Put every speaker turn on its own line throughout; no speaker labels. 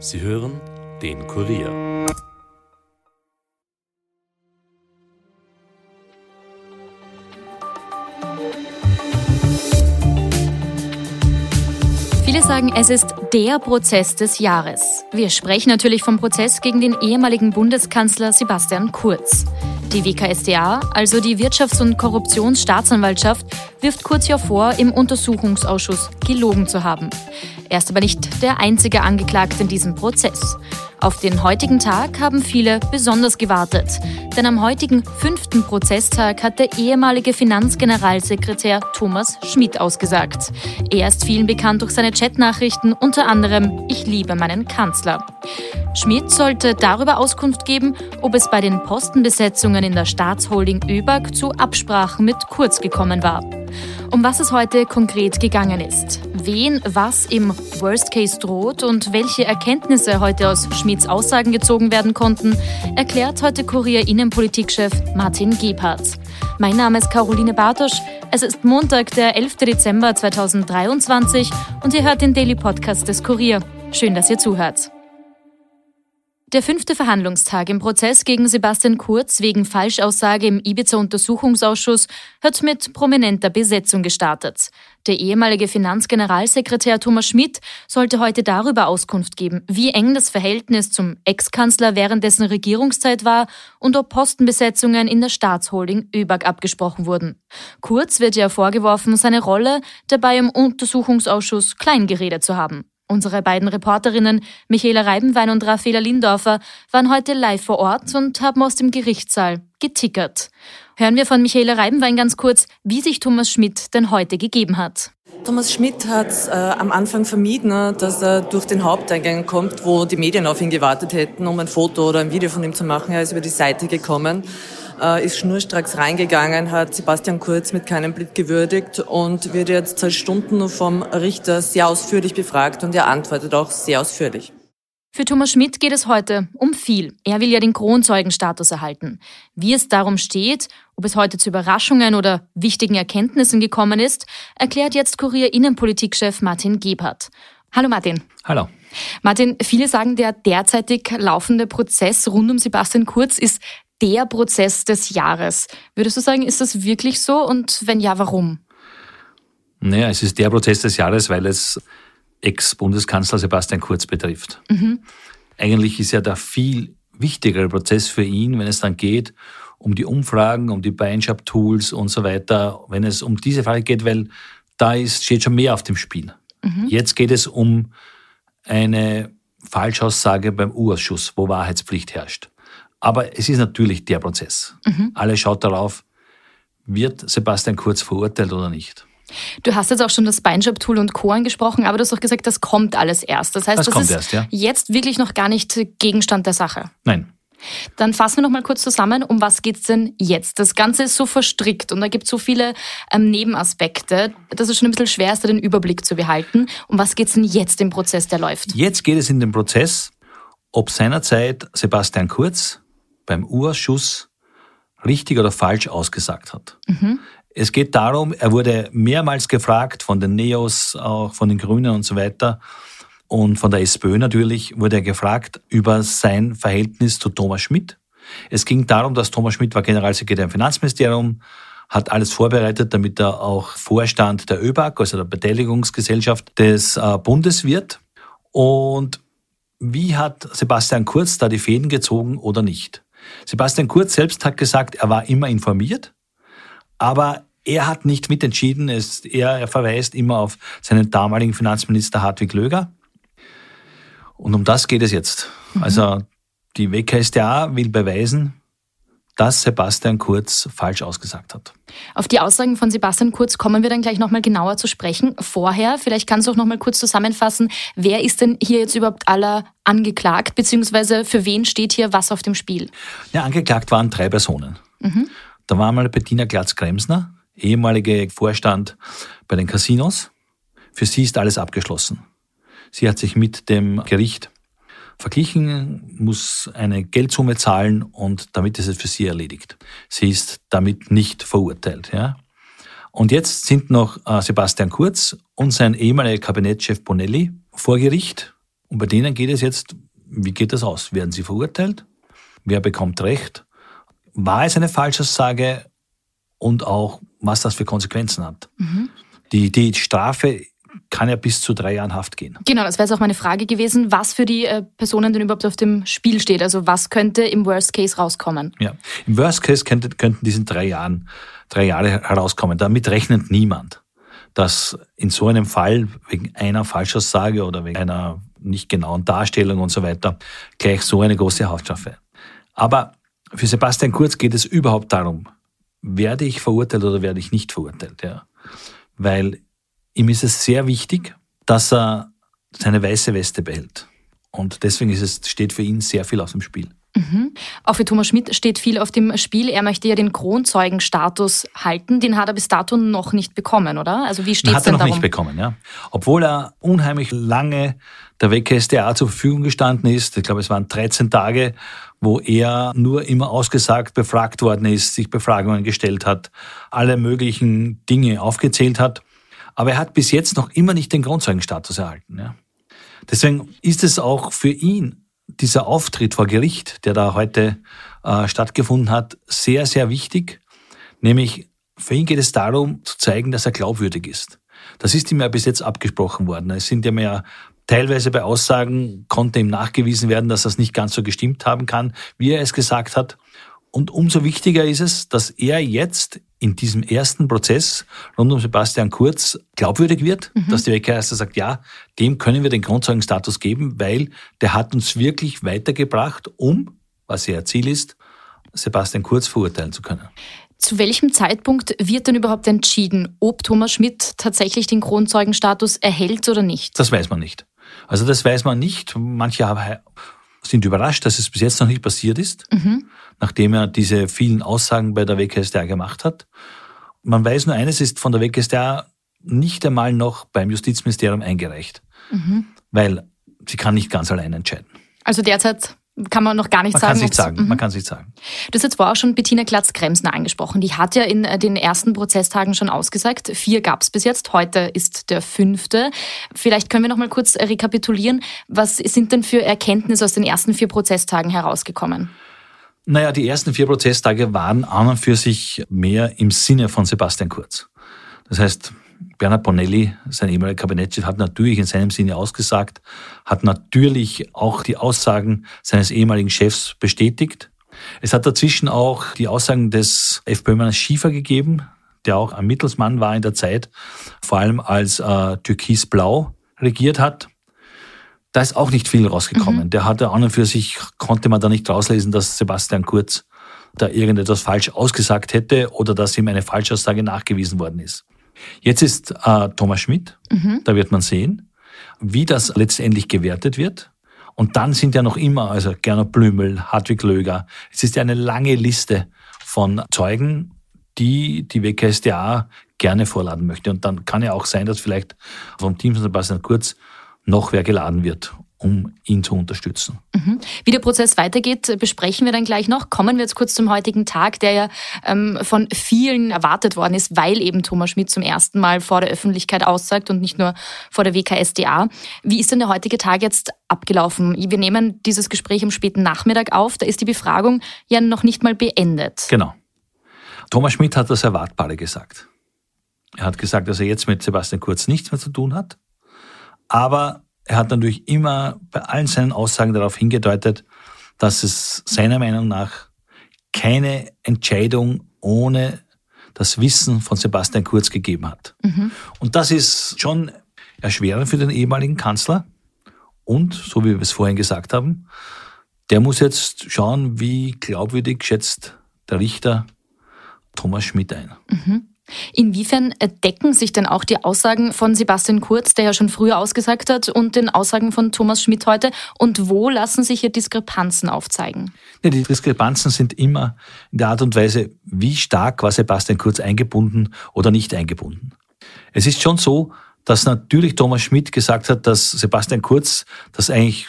Sie hören den Kurier.
Viele sagen, es ist der Prozess des Jahres. Wir sprechen natürlich vom Prozess gegen den ehemaligen Bundeskanzler Sebastian Kurz. Die WKSDA, also die Wirtschafts- und Korruptionsstaatsanwaltschaft, wirft Kurz ja vor, im Untersuchungsausschuss gelogen zu haben. Er ist aber nicht der einzige Angeklagte in diesem Prozess. Auf den heutigen Tag haben viele besonders gewartet. Denn am heutigen fünften Prozesstag hat der ehemalige Finanzgeneralsekretär Thomas Schmidt ausgesagt. Er ist vielen bekannt durch seine Chatnachrichten, unter anderem Ich liebe meinen Kanzler. Schmidt sollte darüber Auskunft geben, ob es bei den Postenbesetzungen in der Staatsholding ÖBAG zu Absprachen mit Kurz gekommen war. Um was es heute konkret gegangen ist, wen was im Worst Case droht und welche Erkenntnisse heute aus Schmidts Aussagen gezogen werden konnten, erklärt heute Kurier Innenpolitikchef Martin Gebhardt. Mein Name ist Caroline Bartosch. Es ist Montag, der 11. Dezember 2023 und ihr hört den Daily Podcast des Kurier. Schön, dass ihr zuhört. Der fünfte Verhandlungstag im Prozess gegen Sebastian Kurz wegen Falschaussage im Ibiza-Untersuchungsausschuss hat mit prominenter Besetzung gestartet. Der ehemalige Finanzgeneralsekretär Thomas Schmidt sollte heute darüber Auskunft geben, wie eng das Verhältnis zum Ex-Kanzler während dessen Regierungszeit war und ob Postenbesetzungen in der Staatsholding ÖBAG abgesprochen wurden. Kurz wird ja vorgeworfen, seine Rolle dabei im Untersuchungsausschuss klein geredet zu haben. Unsere beiden Reporterinnen Michaela Reibenwein und Raffaela Lindorfer waren heute live vor Ort und haben aus dem Gerichtssaal getickert. Hören wir von Michaela Reibenwein ganz kurz, wie sich Thomas Schmidt denn heute gegeben hat.
Thomas Schmidt hat äh, am Anfang vermieden, ne, dass er durch den Haupteingang kommt, wo die Medien auf ihn gewartet hätten, um ein Foto oder ein Video von ihm zu machen. Er ist über die Seite gekommen äh, ist schnurstracks reingegangen, hat Sebastian Kurz mit keinem Blick gewürdigt und wird jetzt seit Stunden vom Richter sehr ausführlich befragt und er antwortet auch sehr ausführlich.
Für Thomas Schmidt geht es heute um viel. Er will ja den Kronzeugenstatus erhalten. Wie es darum steht, ob es heute zu Überraschungen oder wichtigen Erkenntnissen gekommen ist, erklärt jetzt Kurier Innenpolitikchef Martin Gebhardt. Hallo Martin.
Hallo.
Martin, viele sagen, der derzeitig laufende Prozess rund um Sebastian Kurz ist der Prozess des Jahres. Würdest du sagen, ist das wirklich so und wenn ja, warum?
Naja, es ist der Prozess des Jahres, weil es Ex-Bundeskanzler Sebastian Kurz betrifft. Mhm. Eigentlich ist ja der viel wichtigere Prozess für ihn, wenn es dann geht um die Umfragen, um die Beinshop-Tools und so weiter, wenn es um diese Frage geht, weil da ist, steht schon mehr auf dem Spiel. Mhm. Jetzt geht es um eine Falschaussage beim U-Ausschuss, wo Wahrheitspflicht herrscht. Aber es ist natürlich der Prozess. Mhm. Alle schaut darauf, wird Sebastian Kurz verurteilt oder nicht.
Du hast jetzt auch schon das Beinjob-Tool und Co. angesprochen, aber du hast auch gesagt, das kommt alles erst. Das heißt, das, das ist erst, ja. jetzt wirklich noch gar nicht Gegenstand der Sache.
Nein.
Dann fassen wir noch mal kurz zusammen, um was geht es denn jetzt? Das Ganze ist so verstrickt und da gibt es so viele ähm, Nebenaspekte, dass es schon ein bisschen schwer ist, den Überblick zu behalten. Um was geht es denn jetzt im Prozess, der läuft?
Jetzt geht es in den Prozess, ob seinerzeit Sebastian Kurz beim U-Ausschuss richtig oder falsch ausgesagt hat. Mhm. Es geht darum, er wurde mehrmals gefragt von den Neos, auch von den Grünen und so weiter und von der SPÖ natürlich, wurde er gefragt über sein Verhältnis zu Thomas Schmidt. Es ging darum, dass Thomas Schmidt war Generalsekretär im Finanzministerium, hat alles vorbereitet, damit er auch Vorstand der ÖBAG, also der Beteiligungsgesellschaft des äh, Bundes wird. Und wie hat Sebastian Kurz da die Fäden gezogen oder nicht? Sebastian Kurz selbst hat gesagt, er war immer informiert, aber er hat nicht mitentschieden. Er, er verweist immer auf seinen damaligen Finanzminister Hartwig Löger. Und um das geht es jetzt. Mhm. Also die WKStA will beweisen, dass Sebastian Kurz falsch ausgesagt hat.
Auf die Aussagen von Sebastian Kurz kommen wir dann gleich nochmal genauer zu sprechen. Vorher, vielleicht kannst du auch nochmal kurz zusammenfassen, wer ist denn hier jetzt überhaupt aller angeklagt, beziehungsweise für wen steht hier was auf dem Spiel?
Ja, angeklagt waren drei Personen. Mhm. Da war mal Bettina Glatz-Kremsner, ehemalige Vorstand bei den Casinos. Für sie ist alles abgeschlossen. Sie hat sich mit dem Gericht verglichen, muss eine Geldsumme zahlen und damit ist es für sie erledigt. Sie ist damit nicht verurteilt. Ja. Und jetzt sind noch äh, Sebastian Kurz und sein ehemaliger Kabinettschef Bonelli vor Gericht. Und bei denen geht es jetzt, wie geht das aus? Werden sie verurteilt? Wer bekommt Recht? War es eine Falschaussage? Und auch, was das für Konsequenzen hat. Mhm. Die, die Strafe kann ja bis zu drei Jahren Haft gehen.
Genau, das wäre jetzt auch meine Frage gewesen, was für die äh, Personen denn überhaupt auf dem Spiel steht. Also was könnte im Worst Case rauskommen?
Ja, im Worst Case könnte, könnten diesen drei Jahren, drei Jahre herauskommen. Damit rechnet niemand, dass in so einem Fall wegen einer Falschaussage oder wegen einer nicht genauen Darstellung und so weiter gleich so eine große Haftstrafe. Aber für Sebastian Kurz geht es überhaupt darum, werde ich verurteilt oder werde ich nicht verurteilt, ja. Weil Ihm ist es sehr wichtig, dass er seine weiße Weste behält. Und deswegen ist es, steht für ihn sehr viel auf dem Spiel.
Mhm. Auch für Thomas Schmidt steht viel auf dem Spiel. Er möchte ja den Kronzeugenstatus halten. Den hat er bis dato noch nicht bekommen, oder? Also wie steht es
denn
darum?
Hat er noch nicht bekommen, ja. Obwohl er unheimlich lange der WKSDA zur Verfügung gestanden ist. Ich glaube, es waren 13 Tage, wo er nur immer ausgesagt befragt worden ist, sich Befragungen gestellt hat, alle möglichen Dinge aufgezählt hat. Aber er hat bis jetzt noch immer nicht den Grundzeugenstatus erhalten. Ja. Deswegen ist es auch für ihn, dieser Auftritt vor Gericht, der da heute äh, stattgefunden hat, sehr, sehr wichtig. Nämlich, für ihn geht es darum, zu zeigen, dass er glaubwürdig ist. Das ist ihm ja bis jetzt abgesprochen worden. Es sind ja teilweise bei Aussagen konnte ihm nachgewiesen werden, dass das nicht ganz so gestimmt haben kann, wie er es gesagt hat. Und umso wichtiger ist es, dass er jetzt in diesem ersten Prozess rund um Sebastian Kurz glaubwürdig wird, mhm. dass die WKS sagt, ja, dem können wir den Grundzeugenstatus geben, weil der hat uns wirklich weitergebracht, um, was ja Ziel ist, Sebastian Kurz verurteilen zu können.
Zu welchem Zeitpunkt wird denn überhaupt entschieden, ob Thomas Schmidt tatsächlich den Kronzeugenstatus erhält oder nicht?
Das weiß man nicht. Also das weiß man nicht. Manche sind überrascht, dass es bis jetzt noch nicht passiert ist, mhm. nachdem er diese vielen Aussagen bei der WKStA gemacht hat. Man weiß nur eines, ist von der WKStA nicht einmal noch beim Justizministerium eingereicht, mhm. weil sie kann nicht ganz allein entscheiden.
Also derzeit kann man noch gar nicht
man
sagen.
Kann nicht sagen. Mhm. Man kann es nicht sagen.
Du hast jetzt vorher auch schon Bettina Glatz-Kremsner angesprochen. Die hat ja in äh, den ersten Prozesstagen schon ausgesagt. Vier gab es bis jetzt. Heute ist der fünfte. Vielleicht können wir noch mal kurz rekapitulieren. Was sind denn für Erkenntnisse aus den ersten vier Prozesstagen herausgekommen?
Naja, die ersten vier Prozesstage waren an und für sich mehr im Sinne von Sebastian Kurz. Das heißt, Bernhard Bonelli, sein ehemaliger Kabinettschef, hat natürlich in seinem Sinne ausgesagt, hat natürlich auch die Aussagen seines ehemaligen Chefs bestätigt. Es hat dazwischen auch die Aussagen des FPÖ-Manns Schiefer gegeben, der auch ein Mittelsmann war in der Zeit, vor allem als äh, Türkis-Blau regiert hat. Da ist auch nicht viel rausgekommen. Mhm. Der hatte an und für sich, konnte man da nicht rauslesen, dass Sebastian Kurz da irgendetwas falsch ausgesagt hätte oder dass ihm eine Falschaussage nachgewiesen worden ist. Jetzt ist äh, Thomas Schmidt, mhm. da wird man sehen, wie das letztendlich gewertet wird. Und dann sind ja noch immer, also Gernot Blümel, Hartwig Löger, es ist ja eine lange Liste von Zeugen, die die WKSDA gerne vorladen möchte. Und dann kann ja auch sein, dass vielleicht vom Team von Sebastian Kurz noch wer geladen wird um ihn zu unterstützen.
Mhm. Wie der Prozess weitergeht, besprechen wir dann gleich noch. Kommen wir jetzt kurz zum heutigen Tag, der ja ähm, von vielen erwartet worden ist, weil eben Thomas Schmidt zum ersten Mal vor der Öffentlichkeit aussagt und nicht nur vor der WKSDA. Wie ist denn der heutige Tag jetzt abgelaufen? Wir nehmen dieses Gespräch am späten Nachmittag auf. Da ist die Befragung ja noch nicht mal beendet.
Genau. Thomas Schmidt hat das Erwartbare gesagt. Er hat gesagt, dass er jetzt mit Sebastian Kurz nichts mehr zu tun hat. Aber er hat natürlich immer bei allen seinen Aussagen darauf hingedeutet, dass es seiner Meinung nach keine Entscheidung ohne das Wissen von Sebastian Kurz gegeben hat. Mhm. Und das ist schon erschwerend für den ehemaligen Kanzler. Und, so wie wir es vorhin gesagt haben, der muss jetzt schauen, wie glaubwürdig schätzt der Richter Thomas Schmidt ein.
Mhm. Inwiefern decken sich denn auch die Aussagen von Sebastian Kurz, der ja schon früher ausgesagt hat, und den Aussagen von Thomas Schmidt heute? Und wo lassen sich hier Diskrepanzen aufzeigen?
Ja, die Diskrepanzen sind immer in der Art und Weise, wie stark war Sebastian Kurz eingebunden oder nicht eingebunden. Es ist schon so, dass natürlich Thomas Schmidt gesagt hat, dass Sebastian Kurz, dass eigentlich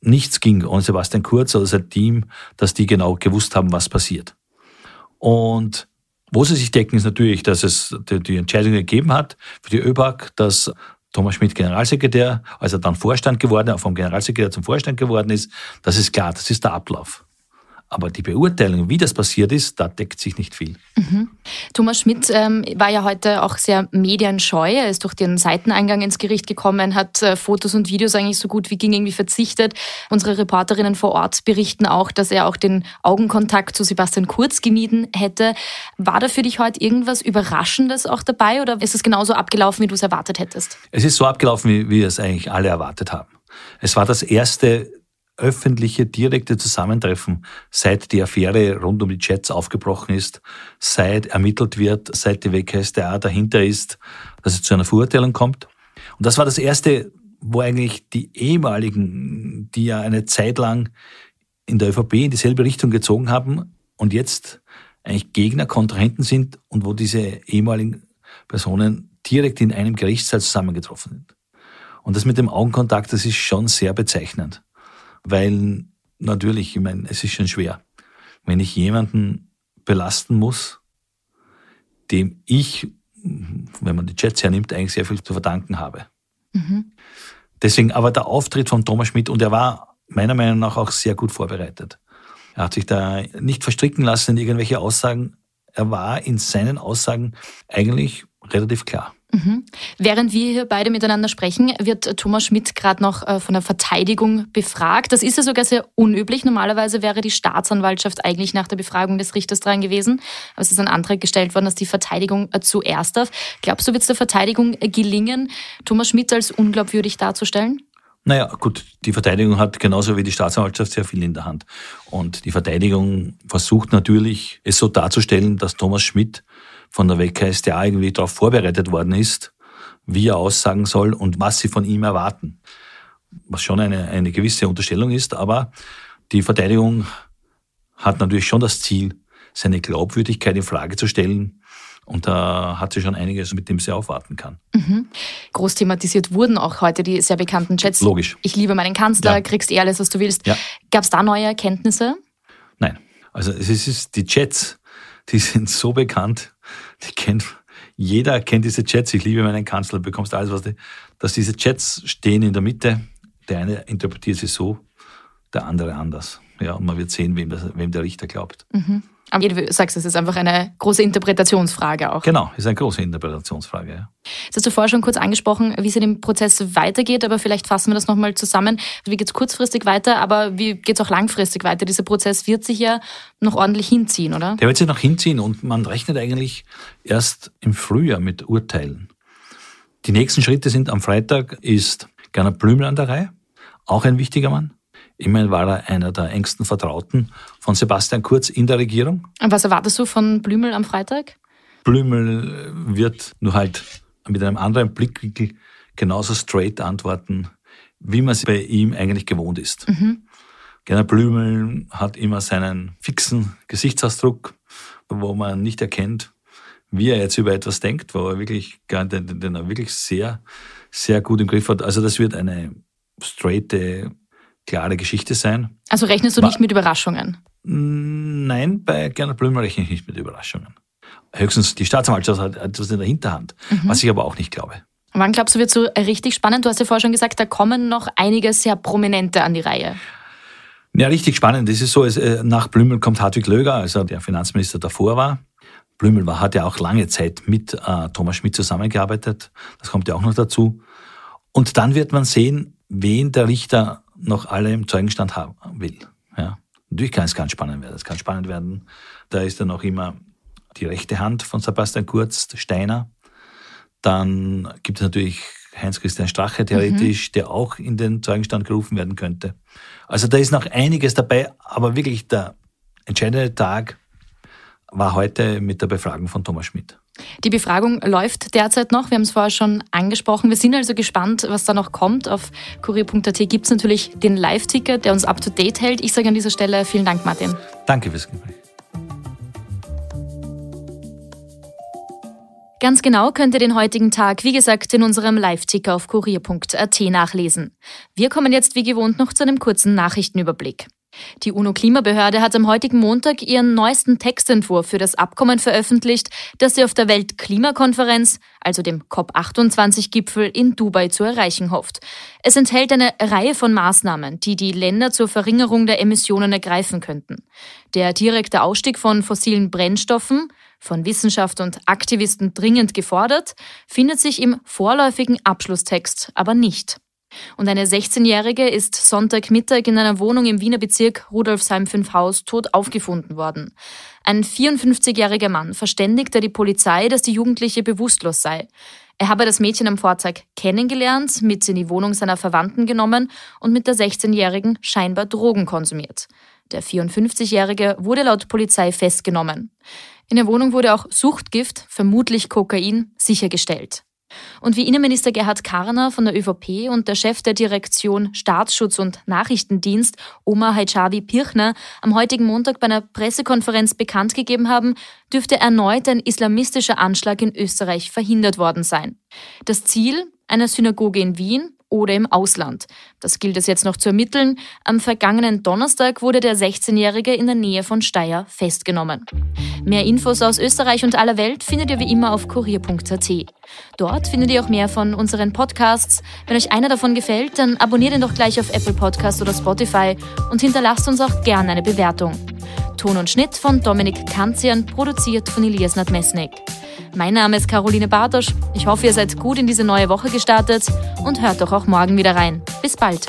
nichts ging ohne Sebastian Kurz oder sein Team, dass die genau gewusst haben, was passiert. Und wo sie sich decken, ist natürlich, dass es die Entscheidung gegeben hat für die ÖBAG, dass Thomas Schmidt Generalsekretär, als er dann Vorstand geworden, vom Generalsekretär zum Vorstand geworden ist, das ist klar, das ist der Ablauf. Aber die Beurteilung, wie das passiert ist, da deckt sich nicht viel.
Mhm. Thomas Schmidt ähm, war ja heute auch sehr medienscheu. Er ist durch den Seiteneingang ins Gericht gekommen, hat äh, Fotos und Videos eigentlich so gut wie ging irgendwie verzichtet. Unsere Reporterinnen vor Ort berichten auch, dass er auch den Augenkontakt zu Sebastian Kurz gemieden hätte. War da für dich heute irgendwas Überraschendes auch dabei oder ist es genauso abgelaufen, wie du es erwartet hättest?
Es ist so abgelaufen, wie wir es eigentlich alle erwartet haben. Es war das erste öffentliche, direkte Zusammentreffen, seit die Affäre rund um die Chats aufgebrochen ist, seit ermittelt wird, seit die WKStA dahinter ist, dass es zu einer Verurteilung kommt. Und das war das erste, wo eigentlich die ehemaligen, die ja eine Zeit lang in der ÖVP in dieselbe Richtung gezogen haben und jetzt eigentlich Gegner, Kontrahenten sind und wo diese ehemaligen Personen direkt in einem Gerichtssaal zusammengetroffen sind. Und das mit dem Augenkontakt, das ist schon sehr bezeichnend weil natürlich, ich meine, es ist schon schwer. Wenn ich jemanden belasten muss, dem ich, wenn man die Chats hernimmt, eigentlich sehr viel zu verdanken habe. Mhm. Deswegen aber der Auftritt von Thomas Schmidt, und er war meiner Meinung nach auch sehr gut vorbereitet. Er hat sich da nicht verstricken lassen in irgendwelche Aussagen. Er war in seinen Aussagen eigentlich relativ klar.
Mhm. Während wir hier beide miteinander sprechen, wird Thomas Schmidt gerade noch äh, von der Verteidigung befragt. Das ist ja sogar sehr unüblich. Normalerweise wäre die Staatsanwaltschaft eigentlich nach der Befragung des Richters dran gewesen. Aber es ist ein Antrag gestellt worden, dass die Verteidigung äh, zuerst darf. Glaubst du, wird es der Verteidigung äh, gelingen, Thomas Schmidt als unglaubwürdig darzustellen?
Naja, gut, die Verteidigung hat genauso wie die Staatsanwaltschaft sehr viel in der Hand. Und die Verteidigung versucht natürlich, es so darzustellen, dass Thomas Schmidt von der WKStA irgendwie darauf vorbereitet worden ist, wie er aussagen soll und was sie von ihm erwarten. Was schon eine, eine gewisse Unterstellung ist, aber die Verteidigung hat natürlich schon das Ziel, seine Glaubwürdigkeit in Frage zu stellen. Und da hat sie schon einiges, mit dem sie aufwarten kann.
Mhm. Groß thematisiert wurden auch heute die sehr bekannten Chats.
Logisch.
Ich liebe meinen Kanzler, ja. kriegst eh alles, was du willst. Ja. Gab es da neue Erkenntnisse?
Nein. Also es ist die Chats, die sind so bekannt, die kennt, jeder kennt diese Chats. Ich liebe meinen Kanzler, bekommst alles, was die, dass diese Chats stehen in der Mitte. Der eine interpretiert sie so, der andere anders. Ja, und man wird sehen, wem, das, wem der Richter glaubt.
Mhm. Aber wie du sagst, es ist einfach eine große Interpretationsfrage auch.
Genau, ist eine große Interpretationsfrage. Ja.
Das hast du vorher schon kurz angesprochen, wie es in dem Prozess weitergeht, aber vielleicht fassen wir das nochmal zusammen. Wie geht es kurzfristig weiter, aber wie geht es auch langfristig weiter? Dieser Prozess wird sich ja noch ordentlich hinziehen, oder?
Der wird sich noch hinziehen und man rechnet eigentlich erst im Frühjahr mit Urteilen. Die nächsten Schritte sind am Freitag ist Gernot Blümel an der Reihe, auch ein wichtiger Mann. Immerhin war er einer der engsten Vertrauten von Sebastian Kurz in der Regierung.
Und was erwartest du von Blümel am Freitag?
Blümel wird nur halt mit einem anderen Blickwinkel genauso straight antworten, wie man es bei ihm eigentlich gewohnt ist. Mhm. Gernot Blümel hat immer seinen fixen Gesichtsausdruck, wo man nicht erkennt, wie er jetzt über etwas denkt, wo er wirklich, den, den er wirklich sehr, sehr gut im Griff hat. Also das wird eine straighte klare Geschichte sein.
Also rechnest du nicht mit Überraschungen?
Nein, bei Gernot Blümel rechne ich nicht mit Überraschungen. Höchstens die Staatsanwaltschaft hat etwas in der Hinterhand, mhm. was ich aber auch nicht glaube.
Wann glaubst du, wird so richtig spannend? Du hast ja vorher schon gesagt, da kommen noch einige sehr Prominente an die Reihe.
Ja, richtig spannend. Das ist so, äh, nach Blümel kommt Hartwig Löger, also der Finanzminister davor war. Blümel war, hat ja auch lange Zeit mit äh, Thomas Schmidt zusammengearbeitet. Das kommt ja auch noch dazu. Und dann wird man sehen, wen der Richter noch alle im Zeugenstand haben will. Ja. Natürlich kann es ganz spannend werden. Es kann spannend werden. Da ist dann auch immer die rechte Hand von Sebastian Kurz, Steiner. Dann gibt es natürlich Heinz-Christian Strache theoretisch, mhm. der auch in den Zeugenstand gerufen werden könnte. Also da ist noch einiges dabei, aber wirklich der entscheidende Tag war heute mit der Befragung von Thomas Schmidt.
Die Befragung läuft derzeit noch. Wir haben es vorher schon angesprochen. Wir sind also gespannt, was da noch kommt. Auf kurier.at gibt es natürlich den Live-Ticker, der uns up to date hält. Ich sage an dieser Stelle vielen Dank, Martin.
Danke fürs Gespräch.
Ganz genau könnt ihr den heutigen Tag, wie gesagt, in unserem Live-Ticker auf kurier.at nachlesen. Wir kommen jetzt wie gewohnt noch zu einem kurzen Nachrichtenüberblick. Die UNO-Klimabehörde hat am heutigen Montag ihren neuesten Textentwurf für das Abkommen veröffentlicht, das sie auf der Weltklimakonferenz, also dem COP28-Gipfel in Dubai zu erreichen hofft. Es enthält eine Reihe von Maßnahmen, die die Länder zur Verringerung der Emissionen ergreifen könnten. Der direkte Ausstieg von fossilen Brennstoffen, von Wissenschaft und Aktivisten dringend gefordert, findet sich im vorläufigen Abschlusstext aber nicht. Und eine 16-Jährige ist Sonntagmittag in einer Wohnung im Wiener Bezirk Rudolfsheim 5 Haus tot aufgefunden worden. Ein 54-jähriger Mann verständigte die Polizei, dass die Jugendliche bewusstlos sei. Er habe das Mädchen am Vortag kennengelernt, mit in die Wohnung seiner Verwandten genommen und mit der 16-Jährigen scheinbar Drogen konsumiert. Der 54-Jährige wurde laut Polizei festgenommen. In der Wohnung wurde auch Suchtgift, vermutlich Kokain, sichergestellt. Und wie Innenminister Gerhard Karner von der ÖVP und der Chef der Direktion Staatsschutz und Nachrichtendienst, Omar Hajavi Pirchner, am heutigen Montag bei einer Pressekonferenz bekannt gegeben haben, dürfte erneut ein islamistischer Anschlag in Österreich verhindert worden sein. Das Ziel einer Synagoge in Wien oder im Ausland. Das gilt es jetzt noch zu ermitteln. Am vergangenen Donnerstag wurde der 16-Jährige in der Nähe von Steyr festgenommen. Mehr Infos aus Österreich und aller Welt findet ihr wie immer auf kurier.at. Dort findet ihr auch mehr von unseren Podcasts. Wenn euch einer davon gefällt, dann abonniert ihn doch gleich auf Apple Podcast oder Spotify und hinterlasst uns auch gerne eine Bewertung. Ton und Schnitt von Dominik Kanzian, produziert von Elias Nadmesnik. Mein Name ist Caroline Bartosch. Ich hoffe, ihr seid gut in diese neue Woche gestartet und hört doch auch morgen wieder rein. Bis bald.